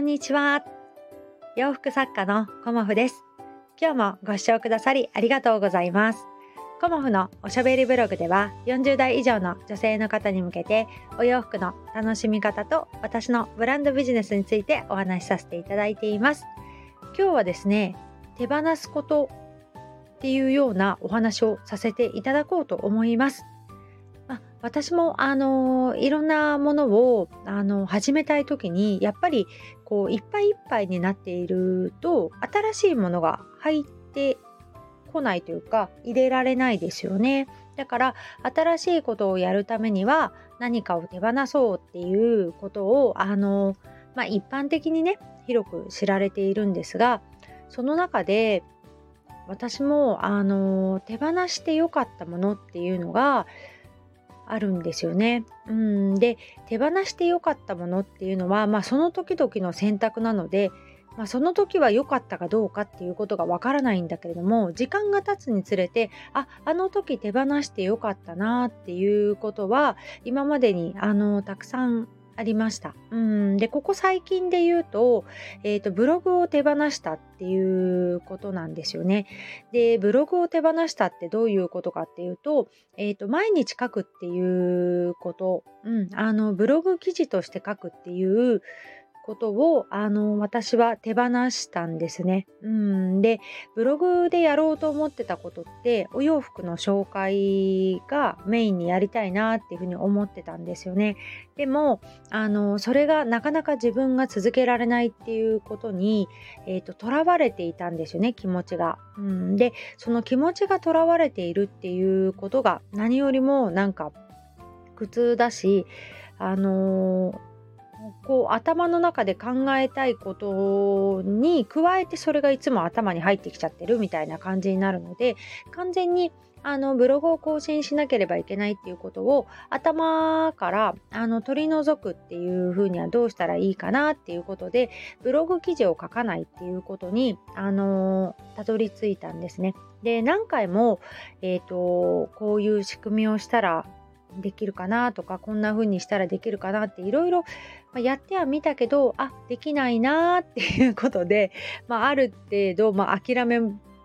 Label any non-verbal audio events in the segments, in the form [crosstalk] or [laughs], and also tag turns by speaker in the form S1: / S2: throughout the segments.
S1: んにちは。洋服作家のコモフです。今日もご視聴くださりありがとうございます。コモフのおしゃべりブログでは40代以上の女性の方に向けてお洋服の楽しみ方と私のブランドビジネスについてお話しさせていただいています。今日はですね、手放すことっていうようなお話をさせていただこうと思います。私もあのいろんなものをあの始めたい時にやっぱりこういっぱいいっぱいになっていると新しいものが入ってこないというか入れられないですよね。だから新しいことをやるためには何かを手放そうっていうことをあの、まあ、一般的にね広く知られているんですがその中で私もあの手放してよかったものっていうのがあるんですよね。うん、で手放して良かったものっていうのは、まあ、その時々の選択なので、まあ、その時は良かったかどうかっていうことがわからないんだけれども時間が経つにつれてああの時手放して良かったなっていうことは今までにあのたくさんありました。うん、でここ最近で言うと,、えーと、ブログを手放したっていうことなんですよね。でブログを手放したってどういうことかっていうと,、えーと、毎日書くっていうこと、うん、あのブログ記事として書くっていうことをあの私は手放したんですね。うんでブログでやろうと思ってたことってお洋服の紹介がメインにやりたいなっていうふうに思ってたんですよね。でもあのそれがなかなか自分が続けられないっていうことにとら、われていたんですよね気持ちが。うん、でその気持ちがとらわれているっていうことが何よりもなんか苦痛だしあのーこう頭の中で考えたいことに加えてそれがいつも頭に入ってきちゃってるみたいな感じになるので完全にあのブログを更新しなければいけないっていうことを頭からあの取り除くっていうふうにはどうしたらいいかなっていうことでブログ記事を書かないっていうことにあのたどり着いたんですね。で何回も、えーとこういう仕組みをしたらできるかなとかこんな風にしたらできるかなっていろいろやってはみたけどあできないなっていうことで、[laughs] まあ、ある程度、まあ、諦めっ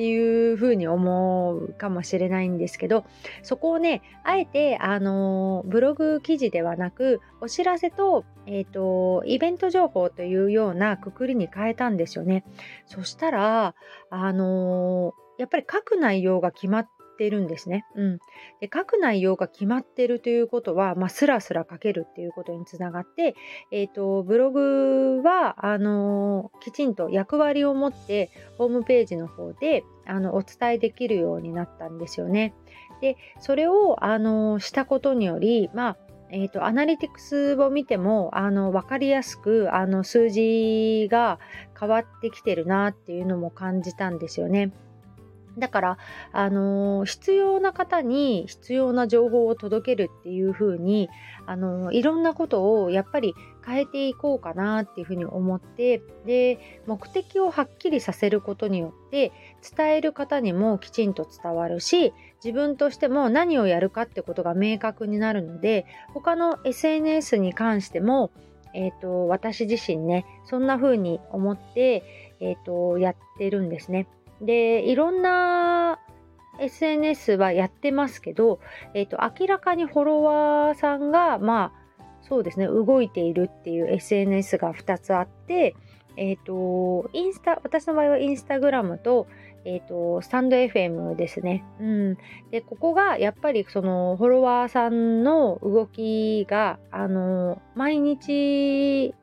S1: ていう風に思うかもしれないんですけどそこをねあえてあのブログ記事ではなくお知らせと,、えーと、イベント情報というようなくくりに変えたんですよね。そしたらあのやっぱり書く内容が決まってってるんですね。うん、で書く内容が決まっているということは、まあ、スラスラ書けるっていうことにつながって、えーと、ブログはあのー、きちんと役割を持ってホームページの方であのお伝えできるようになったんですよね。でそれをあのー、したことにより、まあえーと、アナリティクスを見てもあの分かりやすくあの数字が変わってきてるなっていうのも感じたんですよね。だから、あのー、必要な方に必要な情報を届けるっていう風に、あのー、いろんなことをやっぱり変えていこうかなっていうふうに思ってで目的をはっきりさせることによって伝える方にもきちんと伝わるし自分としても何をやるかってことが明確になるので他の SNS に関してもえーと、私自身ねそんな風に思って、えーとやってるんですね。で、いろんな SNS はやってますけど、えっ、ー、と、明らかにフォロワーさんが、まあ、そうですね、動いているっていう SNS が2つあって、えっ、ー、と、インスタ、私の場合はインスタグラムと、えっ、ー、と、スタンド FM ですね。うん。で、ここがやっぱりそのフォロワーさんの動きが、あの、毎日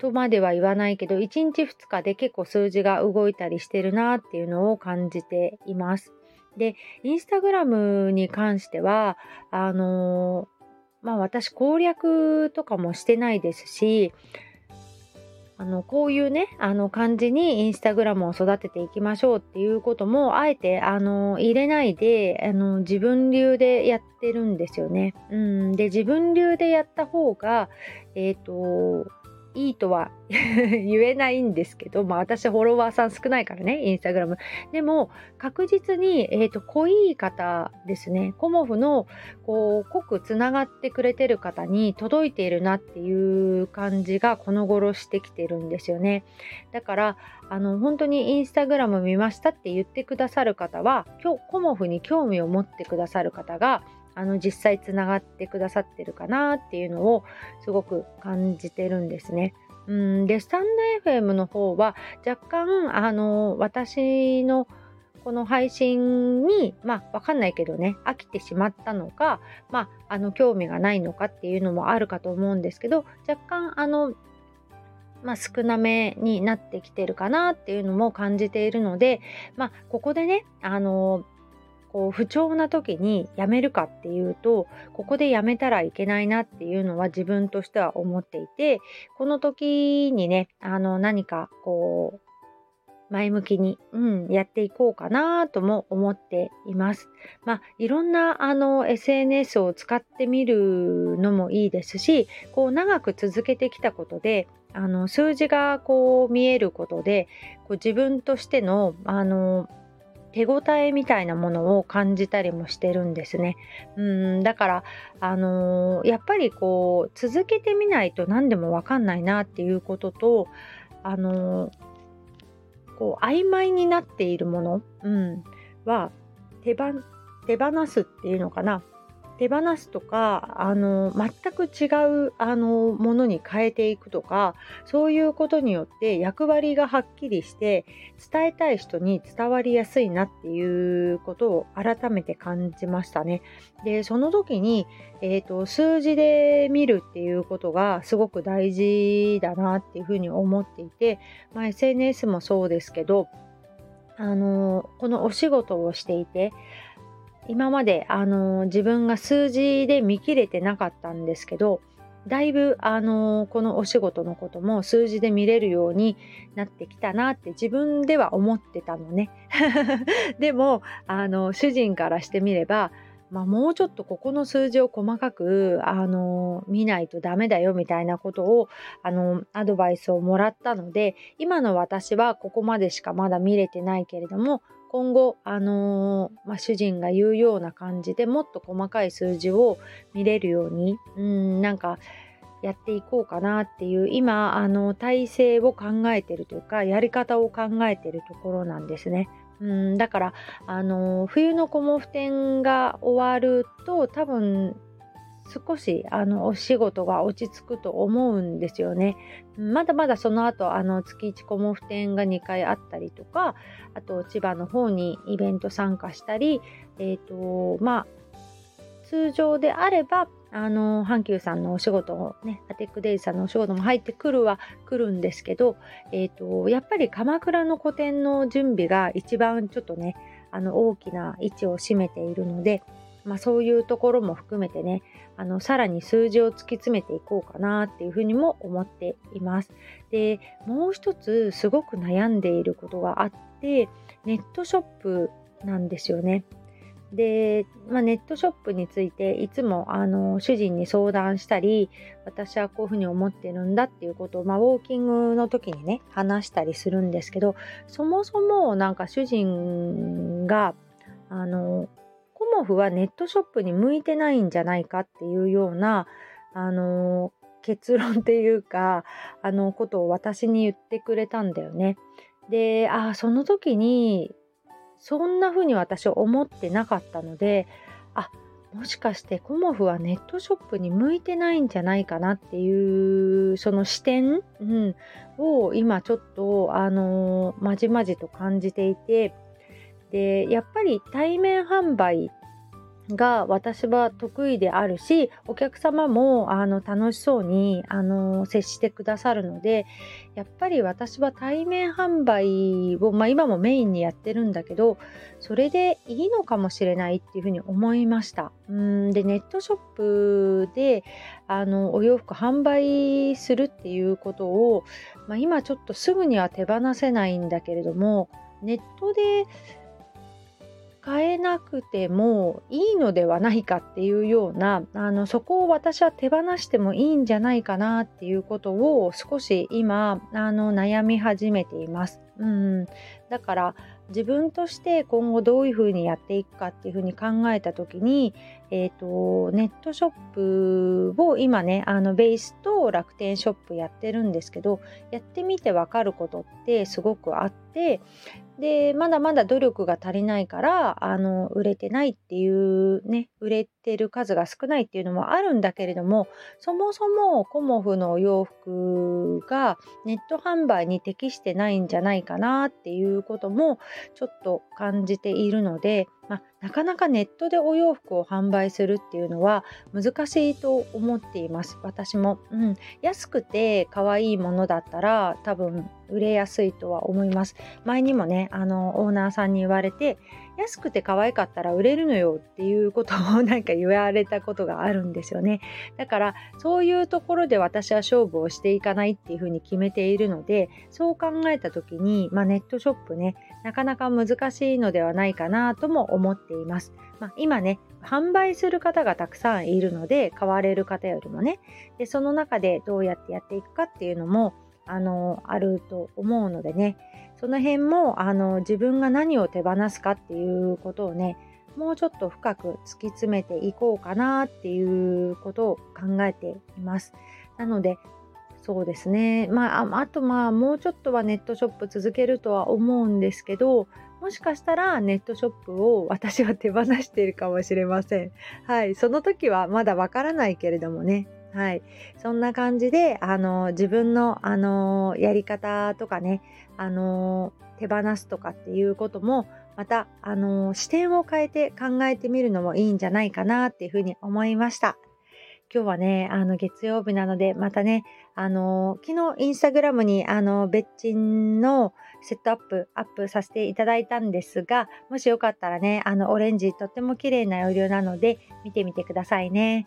S1: とまでは言わないけど1日2日で結構数字が動いたりしてるなっていうのを感じています。で、インスタグラムに関しては、あのー、まあ私攻略とかもしてないですし、あのこういうねあの感じにインスタグラムを育てていきましょうっていうこともあえてあの入れないであの自分流でやってるんですよね。うん、で自分流でやった方がえっ、ー、といいとは [laughs] 言えないんですけど、まあ私フォロワーさん少ないからね、インスタグラム。でも確実に、えっ、ー、と、濃い方ですね、コモフのこう濃くつながってくれてる方に届いているなっていう感じがこの頃してきてるんですよね。だから、あの、本当にインスタグラム見ましたって言ってくださる方は、今日コモフに興味を持ってくださる方が、あの実際つながってくださってるかなっていうのをすごく感じてるんですね。うんでスタンド FM の方は若干あの私のこの配信にまあわかんないけどね飽きてしまったのかまああの興味がないのかっていうのもあるかと思うんですけど若干あのまあ、少なめになってきてるかなっていうのも感じているので、まあ、ここでね、あのこう不調な時にやめるかっていうとここでやめたらいけないなっていうのは自分としては思っていてこの時にねあの何かこう前向きに、うん、やっていこうかなとも思っています。まあ、いろんなあの SNS を使ってみるのもいいですし、こう長く続けてきたことで、あの数字がこう見えることで、こう自分としてのあの手応えみたいなものを感じたりもしてるんですね。うんだからあのー、やっぱりこう続けてみないと何でも分かんないなっていうこととあのー、こう曖昧になっているもの、うん、は手手放すっていうのかな手放すとかあの全く違うあのものに変えていくとかそういうことによって役割がはっきりして伝えたい人に伝わりやすいなっていうことを改めて感じましたね。でその時に、えーと、数字で見るっていうことがすごく大事だなっていうふうに思っていて、まあ、SNS もそうですけどあのこのお仕事をしていて今まであの自分が数字で見切れてなかったんですけどだいぶあのこのお仕事のことも数字で見れるようになってきたなって自分では思ってたのね。[laughs] でもあの主人からしてみればまあ、もうちょっとここの数字を細かくあの見ないとダメだよみたいなことをあのアドバイスをもらったので今の私はここまでしかまだ見れてないけれども今後、あのー、まあ、主人が言うような感じでもっと細かい数字を見れるようにうんなんかやっていこうかなっていう今あの体制を考えてるというかやり方を考えてるところなんですね。うんだからあの冬のコモフ展が終わると多分少しあのお仕事が落ち着くと思うんですよね。まだまだその後あの月1コモフ展が2回あったりとかあと千葉の方にイベント参加したりえ、ー、とまあ通常であれば阪急さんのお仕事をねアテックデイさんのお仕事も入ってくるは来るんですけど、えーと、やっぱり鎌倉の個展の準備が一番ちょっとねあの大きな位置を占めているので、まあ、そういうところも含めてねあのさらに数字を突き詰めていこうかなっていうふうにも思っています。でもう一つすごく悩んでいることがあってネットショップなんですよね。で、まあ、ネットショップについていつもあの主人に相談したり私はこういうふうに思ってるんだっていうことを、まあ、ウォーキングの時にね話したりするんですけどそもそもなんか主人があのモフはネットショップに向いてないんじゃないかっていうような、あの結論っていうか、あのことを私に言ってくれたんだよね。で、ああその時に、そんな風に私は思ってなかったので、あもしかしてコモフはネットショップに向いてないんじゃないかなっていうその視点、うん、を今ちょっとあのまじまじと感じていてでやっぱり対面販売が私は得意であるしお客様もあの楽しそうにあの接してくださるのでやっぱり私は対面販売を、まあ、今もメインにやってるんだけどそれでいいのかもしれないっていうふうに思いました。うんでネットショップであのお洋服販売するっていうことを、まあ、今ちょっとすぐには手放せないんだけれどもネットで変えなくてもいいのではないかっていうようなあのそこを私は手放してもいいんじゃないかなっていうことを少し今あの悩み始めています。うん、だから自分として今後どういうふうにやっていくかっていうふうに考えた時に、えーと、ネットショップを今ねあのベースと楽天ショップやってるんですけどやってみて分かることってすごくあってでまだまだ努力が足りないからあの売れてないっていうね売れてる数が少ないっていうのもあるんだけれどもそもそもコモフのお洋服がネット販売に適してないんじゃないかなっていうこともちょっと感じているのでまあ、なかなかネットでお洋服を販売するっていうのは難しいと思っています。私も、うん、安くて可愛いものだったら多分売れやすいとは思います。前にもねあのオーナーさんに言われて安くて可愛かったら売れるのよっていうことをなんか言われたことがあるんですよね。だからそういうところで私は勝負をしていかないっていうふうに決めているのでそう考えた時に、まあ、ネットショップねなかなか難しいのではないかなとも思っています、まあ、今ね販売する方がたくさんいるので買われる方よりもね。でその中でどうやってやっていくかっていうのもあのあると思うのでねその辺もあの自分が何を手放すかっていうことをねもうちょっと深く突き詰めていこうかなっていうことを考えています。なのでそうですねまああとまあもうちょっとはネットショップ続けるとは思うんですけどもしかしたらネットショップを私は手放しているかもしれません。はい、その時はまだわからないけれどもね。はい、そんな感じであの自分のあのやり方とかねあの手放すとかっていうこともまたあの視点を変えて考えてみるのもいいんじゃないかなっていうふうに思いました。今日はね、あの月曜日なので、またね、あの昨日インスタグラムにあの別賃のセットアップアップさせていただいたんですが、もしよかったらね、あのオレンジとっても綺麗なお色なので見てみてくださいね。